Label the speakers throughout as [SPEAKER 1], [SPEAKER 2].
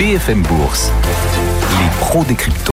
[SPEAKER 1] BFM Bourse, les pros des cryptos.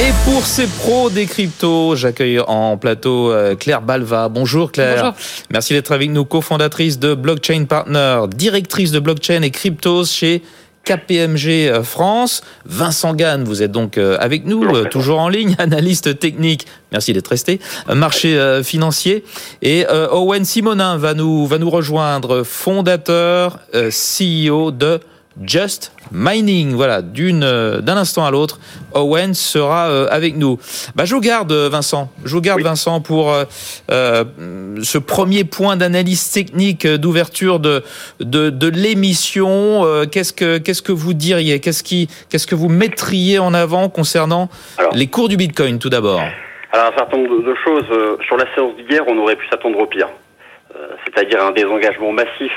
[SPEAKER 2] Et pour ces pros des cryptos, j'accueille en plateau euh, Claire Balva. Bonjour Claire.
[SPEAKER 3] Bonjour.
[SPEAKER 2] Merci d'être avec nous, cofondatrice de Blockchain Partner, directrice de blockchain et cryptos chez KPMG euh, France. Vincent Gann, vous êtes donc euh, avec nous, toujours en ligne, analyste technique. Merci d'être resté. Marché financier. Et Owen Simonin va nous, va nous rejoindre, fondateur, CEO de Just Mining. Voilà, d'une, euh, d'un instant à l'autre, Owen sera euh, avec nous. Bah, je vous garde, Vincent. Je vous garde, Vincent, pour euh, euh, ce premier point d'analyse technique d'ouverture de, de, de l'émission. Qu'est-ce que, qu'est-ce que vous diriez? Qu'est-ce qui, qu'est-ce que vous mettriez en avant concernant
[SPEAKER 4] Alors.
[SPEAKER 2] les cours du Bitcoin, tout d'abord?
[SPEAKER 4] Alors, un certain nombre de, choses. sur la séance d'hier, on aurait pu s'attendre au pire. Euh, C'est-à-dire un désengagement massif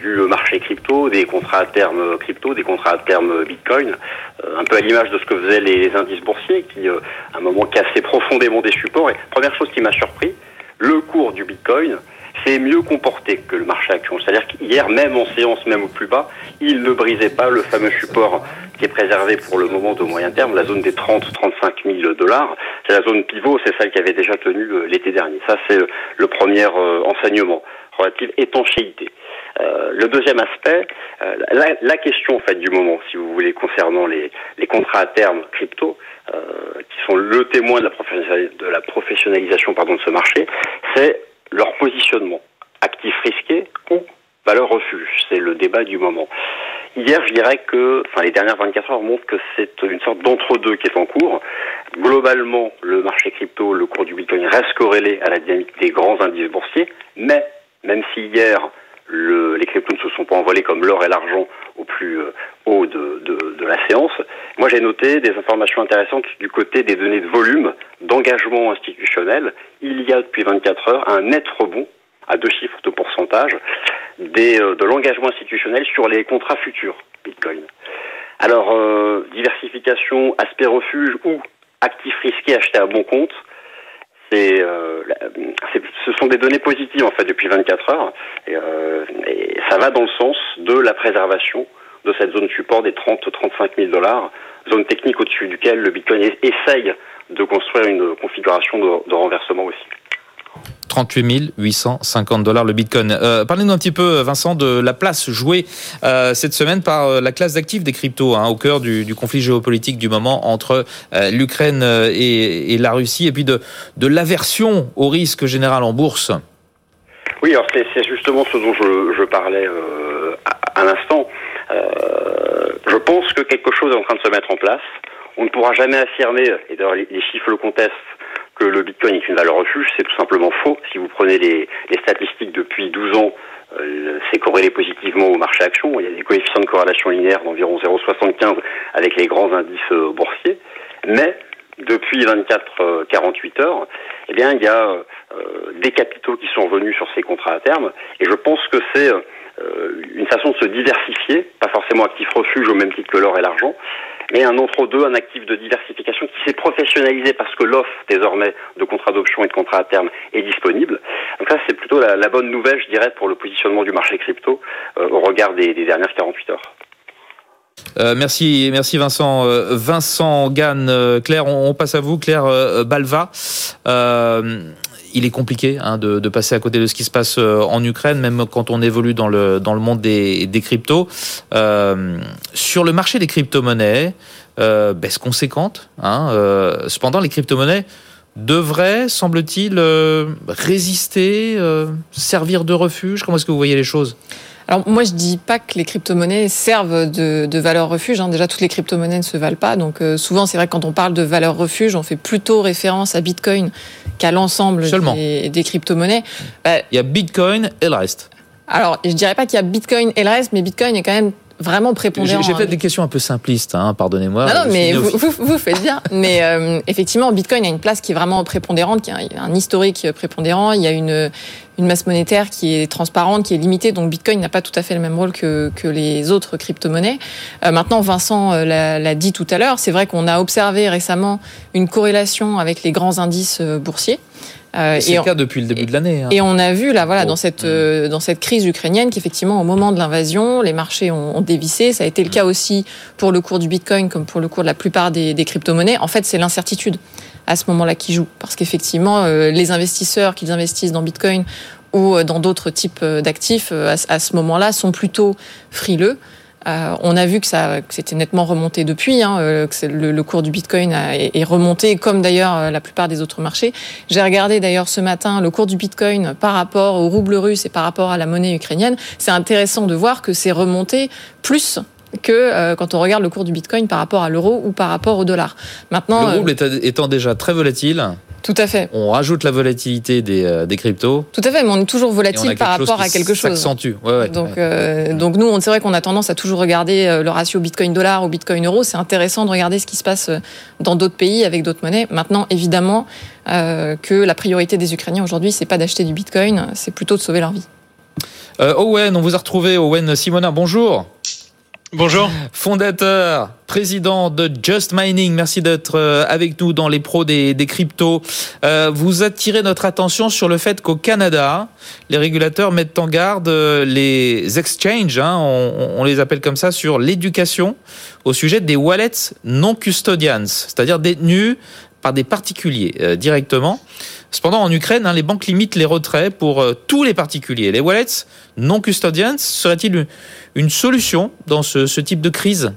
[SPEAKER 4] du marché crypto, des contrats à terme crypto, des contrats à terme Bitcoin, euh, un peu à l'image de ce que faisaient les indices boursiers qui, euh, à un moment, cassaient profondément des supports. Et première chose qui m'a surpris, le cours du Bitcoin s'est mieux comporté que le marché action. C'est-à-dire qu'hier, même en séance, même au plus bas, il ne brisait pas le fameux support qui est préservé pour le moment de moyen terme, la zone des 30-35 000 dollars. C'est la zone pivot, c'est celle qui avait déjà tenu euh, l'été dernier. Ça, c'est le premier enseignement, relative étanchéité. Euh, le deuxième aspect, euh, la, question en fait du moment, si vous voulez, concernant les, contrats à terme crypto, euh, qui sont le témoin de la, professionnali- de professionnalisation pardon, de ce marché, c'est leur positionnement, actif risqué ou valeur refuge. C'est le débat du moment. Hier, je dirais que, enfin, les dernières 24 heures montrent que c'est une sorte d'entre-deux qui est en cours. Globalement, le marché crypto, le cours du Bitcoin reste corrélé à la dynamique des grands indices boursiers, mais même si hier le, les cryptos ne se sont pas envolés comme l'or et l'argent au plus euh, haut de, de, de la séance, moi j'ai noté des informations intéressantes du côté des données de volume, d'engagement institutionnel. Il y a depuis 24 heures un net rebond à deux chiffres de pourcentage des, euh, de l'engagement institutionnel sur les contrats futurs Bitcoin. Alors, euh, diversification, aspect refuge ou actif risqué acheté à bon compte, euh, ce sont des données positives en fait depuis 24 heures et, euh, ça va dans le sens de la préservation de cette zone support des 30-35 000 dollars, zone technique au-dessus duquel le Bitcoin es- essaye de construire une configuration de renversement aussi.
[SPEAKER 2] 38 850 dollars le Bitcoin. Euh, Parlez-nous un petit peu, Vincent, de la place jouée euh, cette semaine par euh, la classe d'actifs des cryptos, hein, au cœur du, du conflit géopolitique du moment entre euh, l'Ukraine euh, et, et la Russie, et puis de, de l'aversion au risque général en bourse.
[SPEAKER 4] Oui, alors c'est, justement ce dont je, je parlais euh, à, à l'instant. Je pense que quelque chose est en train de se mettre en place. On ne pourra jamais affirmer, et d'ailleurs les chiffres le contestent, que le Bitcoin est une valeur refuge. C'est tout simplement faux. Si vous prenez les, statistiques depuis 12 ans, euh, c'est corrélé positivement au marché action. Il y a des coefficients de corrélation linéaire d'environ 0,75 avec les grands indices euh, boursiers. Mais depuis 24-48 heures, eh bien, il y a euh, des capitaux qui sont revenus sur ces contrats à terme. Et je pense que c'est euh, une façon de se diversifier, pas forcément actif refuge au même titre que l'or et l'argent, mais un entre-deux, un actif de diversification qui s'est professionnalisé parce que l'offre désormais de contrats d'option et de contrats à terme est disponible. Donc ça, c'est plutôt la, la bonne nouvelle, je dirais, pour le positionnement du marché crypto euh, au regard des, des dernières 48 heures.
[SPEAKER 2] Euh, merci, merci Vincent. Euh, Vincent Gann, euh, Claire, on, on passe à vous, Claire euh, Balva. Euh, il est compliqué hein, de, de passer à côté de ce qui se passe euh, en Ukraine, même quand on évolue dans le dans le monde des, des cryptos. Euh, sur le marché des crypto-monnaies, euh, baisse conséquente. Hein, euh, cependant, les crypto-monnaies devraient, semble-t-il, euh, résister, euh, servir de refuge. Comment est-ce que vous voyez les choses?
[SPEAKER 3] Alors moi je dis pas que les crypto-monnaies servent de, de valeur refuge. hein. Déjà toutes les crypto-monnaies ne se valent pas. Donc euh, souvent c'est vrai que quand on parle de valeur refuge, on fait plutôt référence à Bitcoin qu'à l'ensemble des, des crypto-monnaies. Bah,
[SPEAKER 2] Il y a Bitcoin et le reste.
[SPEAKER 3] alors je dirais pas qu'il y a Bitcoin et le reste, mais Bitcoin est quand même vraiment prépondérant.
[SPEAKER 2] j'ai
[SPEAKER 3] hein.
[SPEAKER 2] peut-être des questions un peu simplistes, hein, pardonnez-moi.
[SPEAKER 3] Non, non, mais vous,
[SPEAKER 2] néophyte.
[SPEAKER 3] vous, vous faites bien. Mais euh, effectivement, Bitcoin a une place qui est vraiment prépondérante, qui a un historique prépondérant. Il y a une, une masse monétaire qui est transparente, qui est limitée. Donc Bitcoin n'a pas tout à fait le même rôle que, que les autres crypto-monnaies. Euh, maintenant, Vincent euh, l'a dit tout à l'heure, c'est vrai qu'on a observé récemment une corrélation avec les grands indices euh, boursiers.
[SPEAKER 2] Euh, c'est le cas depuis le début de l'année. Hein.
[SPEAKER 3] Et on a vu là, voilà, dans cette euh, dans cette crise ukrainienne, qu'effectivement, au moment de l'invasion, les marchés ont, dévissé. Ça a été le cas aussi pour le cours du Bitcoin, comme pour le cours de la plupart des, des crypto-monnaies. En fait, c'est l'incertitude à ce moment-là qui joue, parce qu'effectivement, euh, les investisseurs qui investissent dans Bitcoin ou dans d'autres types d'actifs à, ce moment-là sont plutôt frileux. Euh, on a vu que ça, que c'était nettement remonté depuis, hein, euh, que le, cours du Bitcoin a, est, remonté, comme d'ailleurs euh, la plupart des autres marchés. J'ai regardé d'ailleurs ce matin le cours du Bitcoin par rapport au rouble russe et par rapport à la monnaie ukrainienne. C'est intéressant de voir que c'est remonté plus que quand on regarde le cours du Bitcoin par rapport à l'euro ou par rapport au dollar.
[SPEAKER 2] Maintenant, le rouble étant déjà très volatile,
[SPEAKER 3] tout à fait.
[SPEAKER 2] On rajoute la volatilité des, euh, des cryptos.
[SPEAKER 3] Tout à fait, mais on est toujours volatile par rapport à quelque chose.
[SPEAKER 2] S'accentue.
[SPEAKER 3] donc, Euh, donc nous, c'est vrai qu'on a tendance à toujours regarder euh, le ratio Bitcoin-dollar ou Bitcoin-euro. C'est intéressant de regarder ce qui se passe euh, dans d'autres pays avec d'autres monnaies. Maintenant, évidemment, euh, que la priorité des Ukrainiens aujourd'hui, c'est pas d'acheter du Bitcoin, c'est plutôt de sauver leur vie.
[SPEAKER 2] Euh, Owen, on vous a retrouvé. Owen Simona, bonjour.
[SPEAKER 5] Bonjour.
[SPEAKER 2] Fondateur, président de Just Mining, merci d'être euh, avec nous dans les pros des, cryptos. Euh, vous attirez notre attention sur le fait qu'au Canada, les régulateurs mettent en garde euh, les exchanges, hein, on, les appelle comme ça, sur l'éducation au sujet des wallets non custodians, c'est-à-dire détenus par des particuliers directement. Cependant, en Ukraine, hein, les banques limitent les retraits pour euh, tous les particuliers. Les wallets non custodians serait-il une solution dans ce type de crise?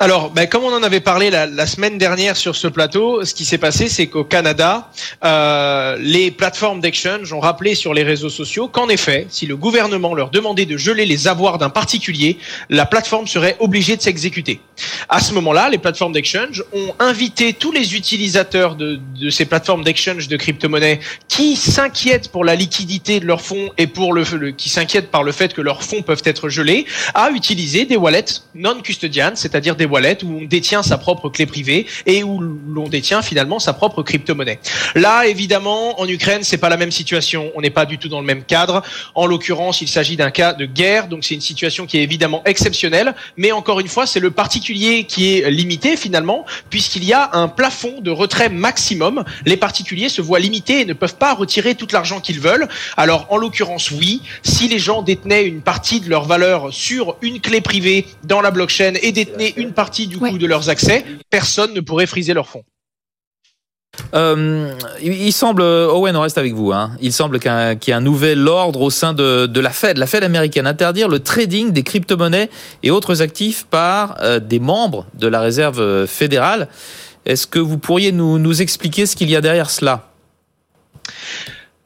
[SPEAKER 5] Alors, ben, comme on en avait parlé la, la, semaine dernière sur ce plateau, ce qui s'est passé, c'est qu'au Canada, euh, les plateformes d'exchange ont rappelé sur les réseaux sociaux qu'en effet, si le gouvernement leur demandait de geler les avoirs d'un particulier, la plateforme serait obligée de s'exécuter. À ce moment-là, les plateformes d'exchange ont invité tous les utilisateurs de, de ces plateformes d'exchange de crypto-monnaies qui s'inquiètent pour la liquidité de leurs fonds et pour le, le qui s'inquiètent par le fait que leurs fonds peuvent être gelés, à utiliser des wallets non custodian, c'est-à-dire des wallet où on détient sa propre clé privée et où l'on détient finalement sa propre crypto-monnaie. Là, évidemment, en Ukraine, c'est pas la même situation. On n'est pas du tout dans le même cadre. En l'occurrence, il s'agit d'un cas de guerre, donc c'est une situation qui est évidemment exceptionnelle. Mais encore une fois, c'est le particulier qui est limité finalement, puisqu'il y a un plafond de retrait maximum. Les particuliers se voient limités et ne peuvent pas retirer tout l'argent qu'ils veulent. Alors, en l'occurrence, oui, si les gens détenaient une partie de leur valeur sur une clé privée dans la blockchain et détenaient une partie du ouais. coup de leurs accès, personne ne pourrait friser leurs fonds.
[SPEAKER 2] Euh, il semble, Owen, on reste avec vous. Hein. Il semble qu'il y, ait un nouvel ordre au sein de, de, la Fed, la Fed américaine, interdire le trading des crypto-monnaies et autres actifs par euh, des membres de la Réserve fédérale. Est-ce que vous pourriez nous, nous expliquer ce qu'il y a derrière cela?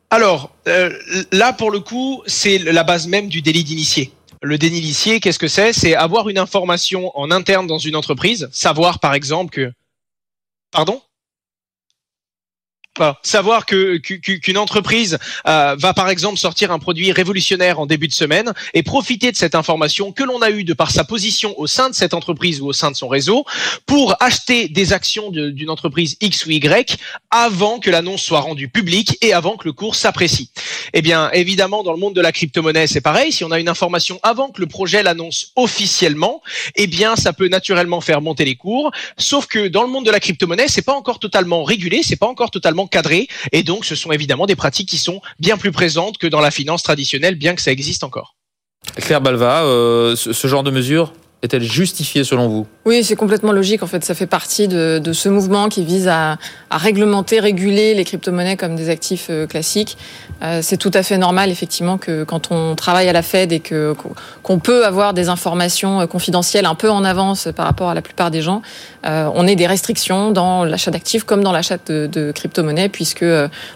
[SPEAKER 5] Alors, euh, là, pour le coup, c'est la base même du délit d'initié. Le déni qu'est-ce que c'est? C'est avoir une information en interne dans une entreprise, savoir par exemple que... Pardon? Voilà. Savoir que qu'une entreprise euh, va par exemple sortir un produit révolutionnaire en début de semaine et profiter de cette information que l'on a eue de par sa position au sein de cette entreprise ou au sein de son réseau pour acheter des actions d'une entreprise X ou Y avant que l'annonce soit rendue publique et avant que le cours s'apprécie. Eh bien, évidemment, dans le monde de la crypto-monnaie, c'est pareil. Si on a une information avant que le projet l'annonce officiellement, eh bien, ça peut naturellement faire monter les cours. Sauf que dans le monde de la crypto-monnaie, c'est pas encore totalement régulé, c'est pas encore totalement cadré, et donc ce sont évidemment des pratiques qui sont bien plus présentes que dans la finance traditionnelle, bien que ça existe encore.
[SPEAKER 2] Claire Balva, euh, ce, genre de mesure est-elle justifiée selon vous?
[SPEAKER 3] Oui, c'est complètement logique. En fait, ça fait partie de, ce mouvement qui vise à, réglementer, réguler les crypto-monnaies comme des actifs euh, classiques. Euh, c'est tout à fait normal, effectivement, que quand on travaille à la Fed et que qu'on peut avoir des informations euh, confidentielles un peu en avance par rapport à la plupart des gens, on ait des restrictions dans l'achat d'actifs comme dans l'achat de, de crypto-monnaies, puisque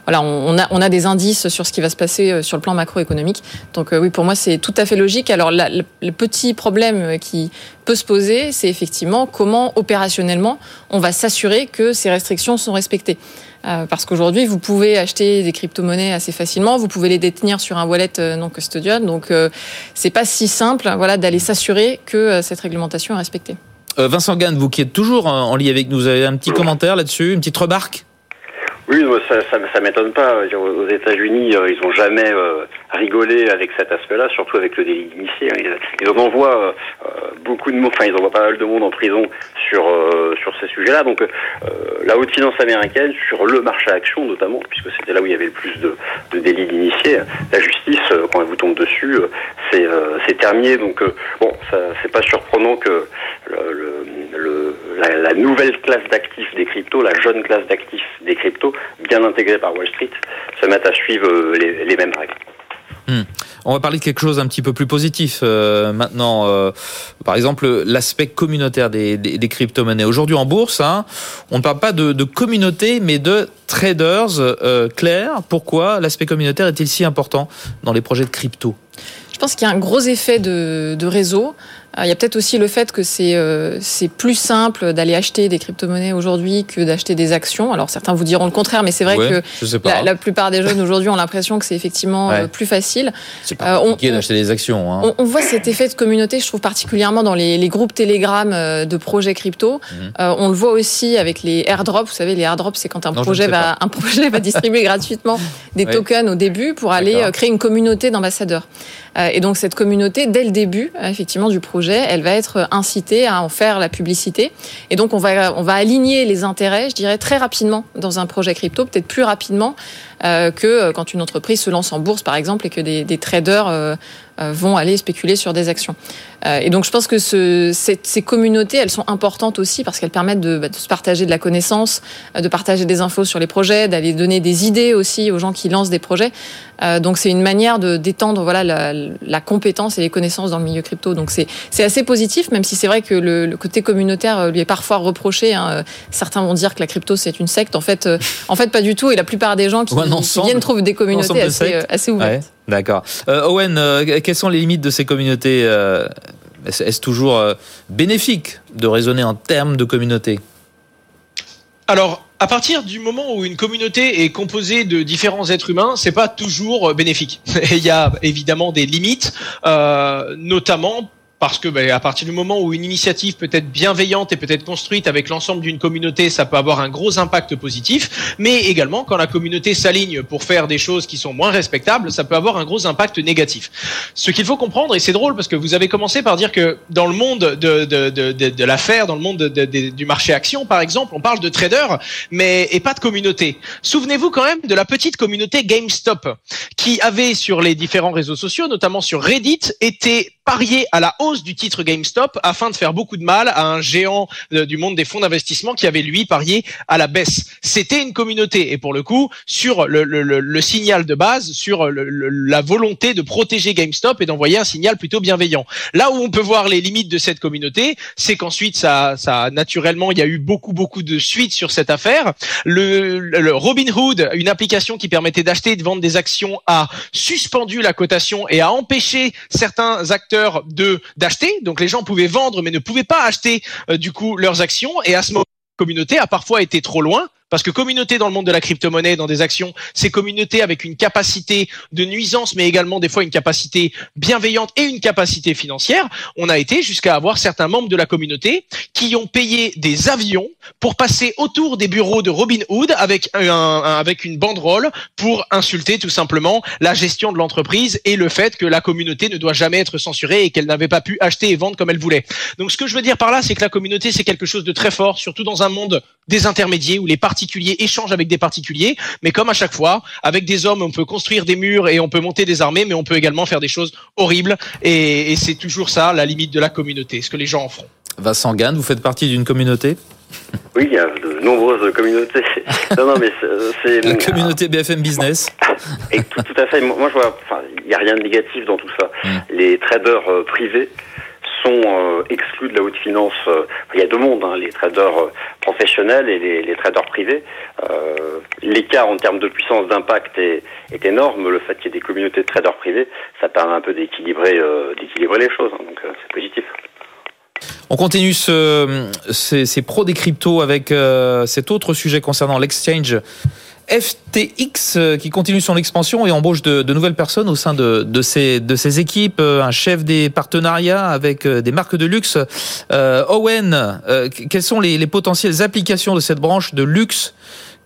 [SPEAKER 3] voilà, on, a, on a des indices sur ce qui va se passer sur le plan macroéconomique. Donc oui, pour moi, c'est tout à fait logique. Alors, le petit problème qui peut se poser, c'est effectivement comment opérationnellement on va s'assurer que ces restrictions sont respectées. Euh, parce qu'aujourd'hui, vous pouvez acheter des crypto-monnaies assez facilement, vous pouvez les détenir sur un wallet euh, non custodial, donc euh, c'est pas si simple, voilà, d'aller s'assurer que euh, cette réglementation est respectée.
[SPEAKER 2] Vincent Gann, vous qui êtes toujours en lien avec nous, vous avez un petit commentaire là-dessus, une petite remarque?
[SPEAKER 4] Oui, ça, ça, ça m'étonne pas. Aux États-Unis, euh, ils ont jamais euh, rigolé avec cet aspect-là, surtout avec le délit d'initié. Ils en envoient euh, beaucoup de monde, enfin ils envoient pas mal de monde en prison sur sur ces sujets-là. Donc la haute finance américaine, sur le marché action notamment, puisque c'était là où il y avait le plus de, de délits d'initiés, la justice, quand elle vous tombe dessus, c'est terminé. Donc bon, c'est pas surprenant que le, le, la, la nouvelle classe d'actifs des cryptos, la jeune classe d'actifs des cryptos bien intégrés par Wall Street, se mettent à suivre euh, les, mêmes règles.
[SPEAKER 2] Hmm. On va parler de quelque chose un petit peu plus positif euh, maintenant. Euh, par exemple, l'aspect communautaire des, des, crypto-monnaies. Aujourd'hui en bourse, hein, on ne parle pas de, communauté, mais de traders. Euh, Claire, pourquoi l'aspect communautaire est-il si important dans les projets de crypto?
[SPEAKER 3] Je pense qu'il y a un gros effet de, de réseau. Euh, il y a peut-être aussi le fait que c'est euh, c'est plus simple d'aller acheter des crypto-monnaies aujourd'hui que d'acheter des actions. Alors certains vous diront le contraire, mais c'est vrai que la, la, plupart des jeunes aujourd'hui ont l'impression que c'est effectivement euh, plus facile.
[SPEAKER 2] C'est pas compliqué d'acheter des actions.
[SPEAKER 3] Hein. On, on, voit cet effet de communauté, je trouve particulièrement dans les, les groupes Telegram de projets crypto. Mhm. on le voit aussi avec les airdrops. Vous savez, les airdrops, c'est quand un projet va un projet va distribuer gratuitement des tokens au début pour aller créer une communauté d'ambassadeurs. Et donc cette communauté, dès le début, effectivement, du projet elle va être incitée à en faire la publicité. Et donc, on va, on va aligner les intérêts, je dirais, très rapidement dans un projet crypto, peut-être plus rapidement euh, que euh, quand une entreprise se lance en bourse, par exemple, et que des, des traders euh, vont aller spéculer sur des actions. Et donc, je pense que ce, ces communautés, elles sont importantes aussi parce qu'elles permettent de, bah, de, se partager de la connaissance, de partager des infos sur les projets, d'aller donner des idées aussi aux gens qui lancent des projets. Donc, c'est une manière de d'étendre voilà la, la, compétence et les connaissances dans le milieu crypto. Donc, c'est c'est assez positif, même si c'est vrai que le, le, côté communautaire lui est parfois reproché. Hein. Certains vont dire que la crypto c'est une secte. En fait, en fait, pas du tout. Et la plupart des gens qui qui viennent trouver des communautés assez, euh, assez, ouvertes.
[SPEAKER 2] D'accord. Euh, Owen, euh, quelles sont les limites de ces communautés Est-ce toujours bénéfique de raisonner en termes de communauté?
[SPEAKER 5] Alors, à partir du moment où une communauté est composée de différents êtres humains, c'est pas toujours bénéfique. Il y a évidemment des limites, euh, notamment parce que ben, à partir du moment où une initiative peut être bienveillante et peut être construite avec l'ensemble d'une communauté, ça peut avoir un gros impact positif. Mais également, quand la communauté s'aligne pour faire des choses qui sont moins respectables, ça peut avoir un gros impact négatif. Ce qu'il faut comprendre, et c'est drôle parce que vous avez commencé par dire que dans le monde de, l'affaire, dans le monde du marché action, par exemple, on parle de traders, mais pas de communauté. Souvenez-vous quand même de la petite communauté GameStop qui avait sur les différents réseaux sociaux, notamment sur Reddit, été parié à la hausse du titre GameStop afin de faire beaucoup de mal à un géant euh, du monde des fonds d'investissement qui avait lui parié à la baisse. C'était une communauté et pour le coup sur le, le, le, signal de base, sur la volonté de protéger GameStop et d'envoyer un signal plutôt bienveillant. Là où on peut voir les limites de cette communauté, c'est qu'ensuite ça, ça naturellement il y a eu beaucoup beaucoup de suites sur cette affaire. Le, le Robinhood, une application qui permettait d'acheter et de vendre des actions, a suspendu la cotation et a empêché certains acteurs de d'acheter. Donc les gens pouvaient vendre mais ne pouvaient pas acheter euh, du coup leurs actions. Et à ce moment, la communauté a parfois été trop loin parce que communauté dans le monde de la crypto-monnaie, dans des actions, c'est communauté avec une capacité de nuisance, mais également des fois une capacité bienveillante et une capacité financière. On a été jusqu'à avoir certains membres de la communauté qui ont payé des avions pour passer autour des bureaux de Robinhood avec un, avec une banderole pour insulter tout simplement la gestion de l'entreprise et le fait que la communauté ne doit jamais être censurée et qu'elle n'avait pas pu acheter et vendre comme elle voulait. Donc ce que je veux dire par là, c'est que la communauté c'est quelque chose de très fort, surtout dans un monde des intermédiaires où les particuliers échangent avec des particuliers, mais comme à chaque fois, avec des hommes, on peut construire des murs et on peut monter des armées, mais on peut également faire des choses horribles. Et, c'est toujours ça la limite de la communauté, ce que les gens en feront.
[SPEAKER 2] Vincent Gann, vous faites partie d'une communauté?
[SPEAKER 4] Oui, il y a de nombreuses communautés.
[SPEAKER 2] non, non, mais c'est la communauté BFM Business.
[SPEAKER 4] Et tout, à fait. Moi, je vois. Enfin, il n'y a rien de négatif dans tout ça. Hmm. Les traders euh, privés sont euh, exclus de la haute finance. Euh, il y a deux mondes, hein, les traders euh, professionnels et les, traders privés. L'écart en termes de puissance d'impact est, énorme. Le fait qu'il y ait des communautés de traders privés, ça permet un peu d'équilibrer les choses. Hein, donc c'est positif.
[SPEAKER 2] On continue ce, ces, ces pros des cryptos avec cet autre sujet concernant l'exchange FTX euh, qui continue son expansion et embauche de, nouvelles personnes au sein de, ses, équipes, euh, un chef des partenariats avec euh, des marques de luxe. Owen, quelles sont les, les potentielles applications de cette branche de luxe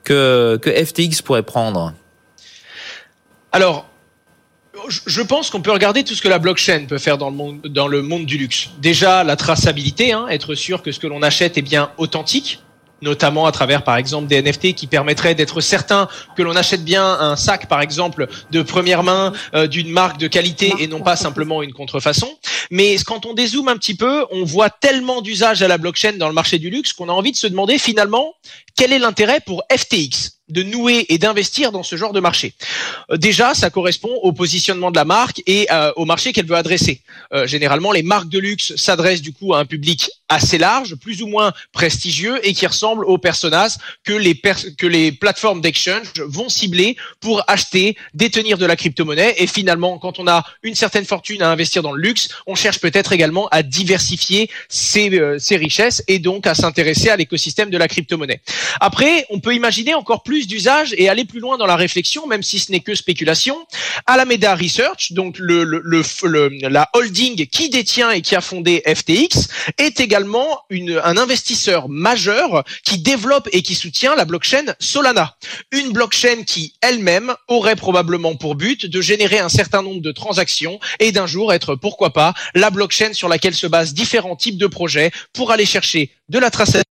[SPEAKER 2] que, FTX pourrait prendre?
[SPEAKER 5] Alors, je pense qu'on peut regarder tout ce que la blockchain peut faire dans le monde, dans le monde du luxe. Déjà, la traçabilité, hein, être sûr que ce que l'on achète est bien authentique notamment à travers par exemple des NFT qui permettraient d'être certain que l'on achète bien un sac par exemple de première main euh, d'une marque de qualité et non pas simplement une contrefaçon. Mais quand on dézoome un petit peu, on voit tellement d'usage à la blockchain dans le marché du luxe qu'on a envie de se demander finalement quel est l'intérêt pour FTX de nouer et d'investir dans ce genre de marché? Euh, déjà, ça correspond au positionnement de la marque et euh, au marché qu'elle veut adresser. Euh, généralement, les marques de luxe s'adressent du coup à un public assez large, plus ou moins prestigieux et qui ressemble aux les, que les plateformes d'exchange vont cibler pour acheter, détenir de la crypto-monnaie. Et finalement, quand on a une certaine fortune à investir dans le luxe, on cherche peut-être également à diversifier ses, ses richesses et donc à s'intéresser à l'écosystème de la crypto-monnaie. Après, on peut imaginer encore plus d'usage et aller plus loin dans la réflexion, même si ce n'est que spéculation. Alameda Research, donc le, le, la holding qui détient et qui a fondé FTX, est également une, un investisseur majeur qui développe et qui soutient la blockchain Solana. Une blockchain qui elle-même aurait probablement pour but de générer un certain nombre de transactions et d'un jour être, pourquoi pas, la blockchain sur laquelle se basent différents types de projets pour aller chercher de la traçabilité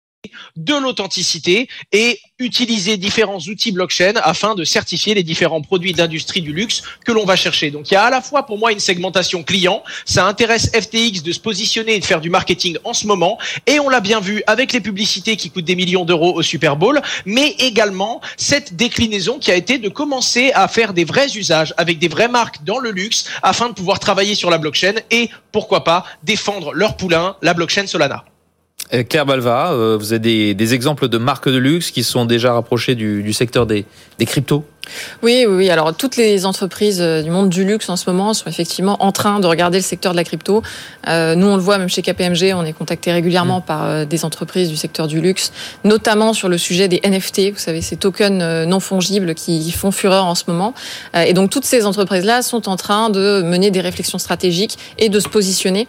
[SPEAKER 5] de l'authenticité et utiliser différents outils blockchain afin de certifier les différents produits d'industrie du luxe que l'on va chercher. Donc il y a à la fois pour moi une segmentation client, ça intéresse FTX de se positionner et de faire du marketing en ce moment et on l'a bien vu avec les publicités qui coûtent des millions d'euros au Super Bowl, mais également cette déclinaison qui a été de commencer à faire des vrais usages avec des vraies marques dans le luxe afin de pouvoir travailler sur la blockchain et pourquoi pas défendre leur poulain, la blockchain Solana.
[SPEAKER 2] Euh, Claire Balva, euh, vous avez des, exemples de marques de luxe qui sont déjà rapprochées du, secteur des, cryptos?
[SPEAKER 3] Oui, oui, Alors, toutes les entreprises euh, du monde du luxe en ce moment sont effectivement en train de regarder le secteur de la crypto. nous, on le voit même chez KPMG, on est contacté régulièrement mm. par des entreprises du secteur du luxe, notamment sur le sujet des NFT. Vous savez, ces tokens non fongibles qui font fureur en ce moment. et donc, toutes ces entreprises-là sont en train de mener des réflexions stratégiques et de se positionner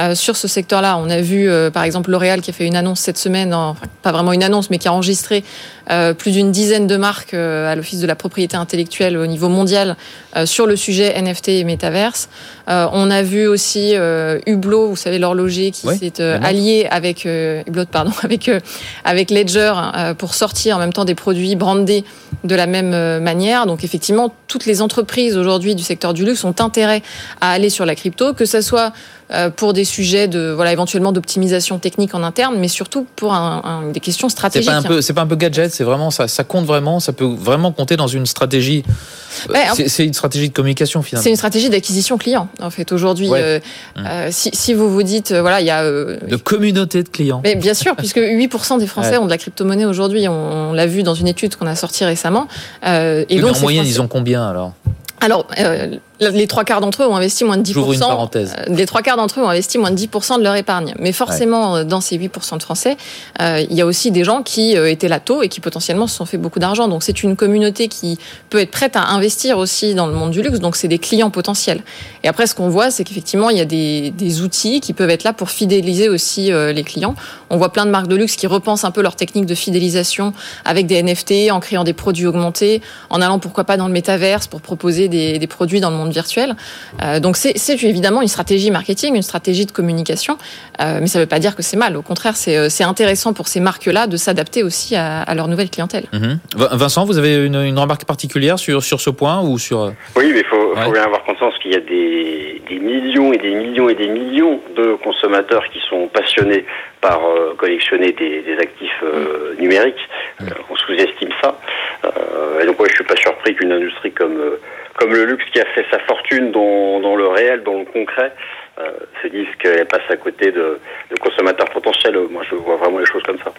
[SPEAKER 3] euh, sur ce secteur-là. On a vu, euh, par exemple, L'Oréal qui a fait une annonce cette semaine, enfin, pas vraiment une annonce, mais qui a enregistré euh, plus d'une dizaine de marques à l'Office de la propriété intellectuelle au niveau mondial sur le sujet NFT et métaverse. on a vu aussi Hublot, vous savez, l'horloger qui s'est allié avec Hublot, pardon, avec avec Ledger pour sortir en même temps des produits brandés de la même manière. Donc effectivement, toutes les entreprises aujourd'hui du secteur du luxe ont intérêt à aller sur la crypto, que ce soit pour des sujets de voilà éventuellement d'optimisation technique en interne, mais surtout pour un, des questions stratégiques.
[SPEAKER 2] C'est pas un peu, c'est pas un peu gadget, c'est vraiment ça, ça compte vraiment, ça peut vraiment compter dans une stratégie. c'est une stratégie de communication finalement.
[SPEAKER 3] C'est une stratégie d'acquisition client en fait aujourd'hui. Euh, mmh. euh, si, si, vous vous dites voilà il y a
[SPEAKER 2] de communauté de clients.
[SPEAKER 3] Mais bien sûr, puisque 8% des Français ont de la crypto-monnaie aujourd'hui, on, l'a vu dans une étude qu'on a sortie récemment.
[SPEAKER 2] et donc en moyenne, ils ont combien alors?
[SPEAKER 3] Alors, euh, les trois quarts d'entre eux ont investi moins de 10%.
[SPEAKER 2] J'ouvre une parenthèse.
[SPEAKER 3] Euh, les trois quarts d'entre eux ont investi moins de 10% de leur épargne. Mais forcément, euh, dans ces 8% de Français, il y a aussi des gens qui étaient là tôt et qui potentiellement se sont fait beaucoup d'argent. Donc c'est une communauté qui peut être prête à investir aussi dans le monde du luxe. Donc c'est des clients potentiels. Et après, ce qu'on voit, c'est qu'effectivement, il y a des, des, outils qui peuvent être là pour fidéliser aussi les clients. On voit plein de marques de luxe qui repensent un peu leur technique de fidélisation avec des NFT, en créant des produits augmentés, en allant pourquoi pas dans le métaverse pour proposer des, produits dans le monde virtuel. Euh, donc c'est évidemment une stratégie marketing, une stratégie de communication, euh, mais ça ne veut pas dire que c'est mal. Au contraire, c'est euh, intéressant pour ces marques-là de s'adapter aussi à, leur nouvelle clientèle.
[SPEAKER 2] Mhm. Vincent, vous avez une, remarque particulière sur, sur ce point ou sur
[SPEAKER 4] Oui, mais il faut, bien avoir conscience qu'il y a des, millions et des millions et des millions de consommateurs qui sont passionnés par collectionner des, actifs numériques. on sous-estime ça. et donc, ouais, je suis pas surpris qu'une industrie comme comme le luxe qui a fait sa fortune dans, dans le réel, dans le concret, euh, se disent qu'elle passe à côté de, de, consommateurs potentiels. Moi, je vois vraiment les choses comme ça.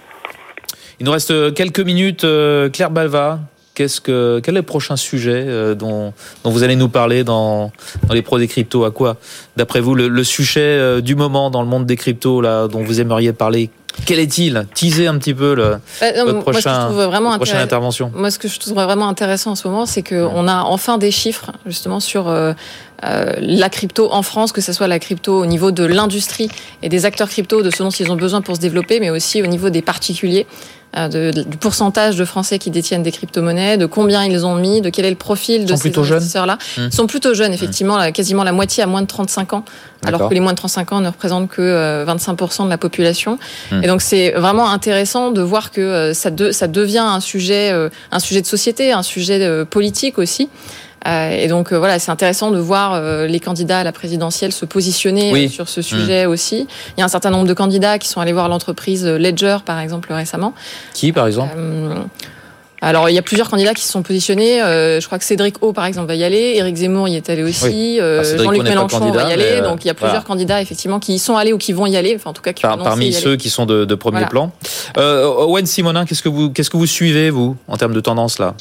[SPEAKER 2] Il nous reste quelques minutes. Euh, Claire Balva, qu'est-ce que, quel est le prochain sujet euh, dont, dont, vous allez nous parler dans, dans les pros des cryptos? À quoi, d'après vous, le, le sujet euh, du moment dans le monde des cryptos là, dont vous aimeriez parler quel est-il? Teaser un petit peu le, bah, votre prochain, vraiment prochaine intervention.
[SPEAKER 3] Moi, ce que je trouve vraiment intéressant en ce moment, c'est qu'on a enfin des chiffres justement sur euh, euh, la crypto en France, que ce soit la crypto au niveau de l'industrie et des acteurs crypto, de ce dont ils ont besoin pour se développer, mais aussi au niveau des particuliers. De, du pourcentage de Français qui détiennent des crypto-monnaies, de combien ils ont mis, de quel est le profil de ces investisseurs-là.
[SPEAKER 2] Mmh.
[SPEAKER 3] Ils sont plutôt jeunes, effectivement, quasiment la moitié à moins de 35 ans, alors que les moins de 35 ans ne représentent que 25% de la population.
[SPEAKER 2] Mmh.
[SPEAKER 3] Et donc c'est vraiment intéressant de voir que ça, de, ça devient un sujet, un sujet de société, un sujet politique aussi. Euh, et donc euh, voilà, c'est intéressant de voir euh, les candidats à la présidentielle se positionner
[SPEAKER 2] Oui.
[SPEAKER 3] sur ce sujet aussi. Il y a un certain nombre de candidats qui sont allés voir l'entreprise Ledger, par exemple, récemment.
[SPEAKER 2] Qui, par exemple?
[SPEAKER 3] Alors, il y a plusieurs candidats qui se sont positionnés. Euh, je crois que Cédric O, par exemple, va y aller. Éric Zemmour y est allé aussi. Euh,
[SPEAKER 2] O
[SPEAKER 3] Jean-Luc Mélenchon
[SPEAKER 2] candidat,
[SPEAKER 3] va y aller. Donc, il y a plusieurs
[SPEAKER 2] voilà.
[SPEAKER 3] candidats, effectivement, qui y sont allés ou qui vont y aller. Enfin, en tout cas, qui
[SPEAKER 2] Par- parmi
[SPEAKER 3] aller.
[SPEAKER 2] ceux qui sont de, de premier
[SPEAKER 3] Voilà.
[SPEAKER 2] plan. Euh, Owen Simonin, qu'est-ce que vous qu'est-ce que vous suivez vous en termes de tendance là?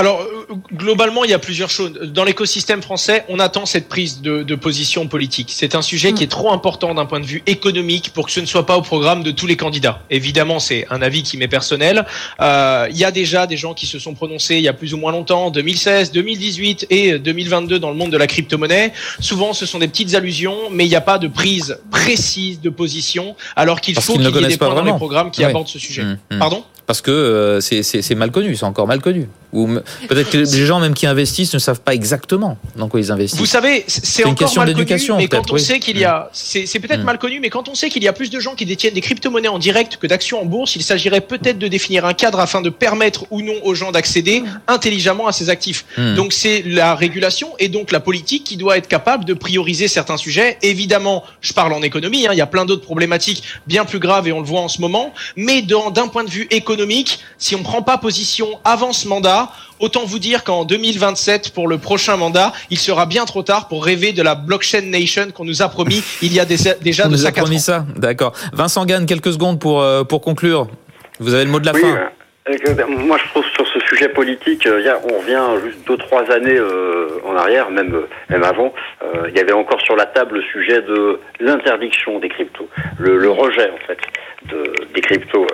[SPEAKER 5] Alors, euh, globalement, il y a plusieurs choses. Dans l'écosystème français, on attend cette prise de, de position politique. C'est un sujet qui est trop important d'un point de vue économique pour que ce ne soit pas au programme de tous les candidats. Évidemment, c'est un avis qui m'est personnel. Euh, il y a déjà des gens qui se sont prononcés il y a plus ou moins longtemps, 2016, 2018 et 2022 dans le monde de la crypto-monnaie. Souvent, ce sont des petites allusions, mais il n'y a pas de prise précise de position, alors qu'il faut qu'il
[SPEAKER 2] ne
[SPEAKER 5] y ait des
[SPEAKER 2] pas
[SPEAKER 5] points dans les programmes qui abordent ce sujet.
[SPEAKER 2] Hum, hum.
[SPEAKER 5] Pardon?
[SPEAKER 2] Parce que euh, c'est mal connu, c'est encore mal connu. Ou peut-être que les gens même qui investissent ne savent pas exactement dans quoi ils investissent.
[SPEAKER 5] Vous savez, c'est-
[SPEAKER 2] une question d'éducation,
[SPEAKER 5] mais quand on
[SPEAKER 2] oui.
[SPEAKER 5] sait qu'il y a, c'est c'est peut-être
[SPEAKER 2] Mm.
[SPEAKER 5] mal connu, mais quand on sait qu'il y a plus de gens qui détiennent des crypto-monnaies en direct que d'actions en bourse, il s'agirait peut-être de définir un cadre afin de permettre ou non aux gens d'accéder intelligemment à ces actifs. Donc c'est la régulation et donc la politique qui doit être capable de prioriser certains sujets. Évidemment, je parle en économie, hein, il y a plein d'autres problématiques bien plus graves et on le voit en ce moment. Mais d'un point de vue économique, si on prend pas position avant ce mandat, autant vous dire qu'en 2027, pour le prochain mandat, il sera bien trop tard pour rêver de la blockchain nation qu'on nous a promis il y a des- déjà
[SPEAKER 2] On
[SPEAKER 5] de
[SPEAKER 2] nous a promis
[SPEAKER 5] ans.
[SPEAKER 2] ça, d'accord. Vincent Gann, quelques secondes pour euh, pour conclure. Vous avez le mot de la
[SPEAKER 4] Oui,
[SPEAKER 2] fin.
[SPEAKER 4] Euh, moi je trouve sur ce sujet politique, euh, on revient juste deux trois années euh, en arrière, même même avant. il y avait encore sur la table le sujet de l'interdiction des cryptos, le, rejet en fait de, des cryptos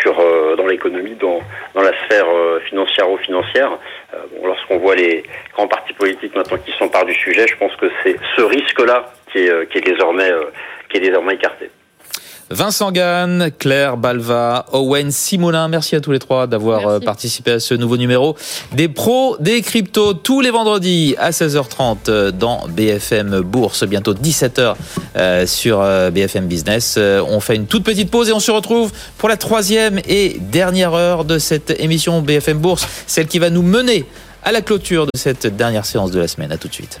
[SPEAKER 4] sur dans l'économie, dans la sphère euh, financière-financière. Euh, bon, Lorsqu'on voit les grands partis politiques maintenant qui s'emparent du sujet, je pense que c'est ce risque-là qui est, désormais qui est désormais écarté.
[SPEAKER 2] Vincent Gann, Claire Balva, Owen Simonin, merci à tous les trois d'avoir euh, participé à ce nouveau numéro des pros des cryptos tous les vendredis à 16h30 euh, dans BFM Bourse, bientôt 17h euh, sur BFM Business. On fait une toute petite pause et on se retrouve pour la troisième et dernière heure de cette émission BFM Bourse, celle qui va nous mener à la clôture de cette dernière séance de la semaine. À tout de suite.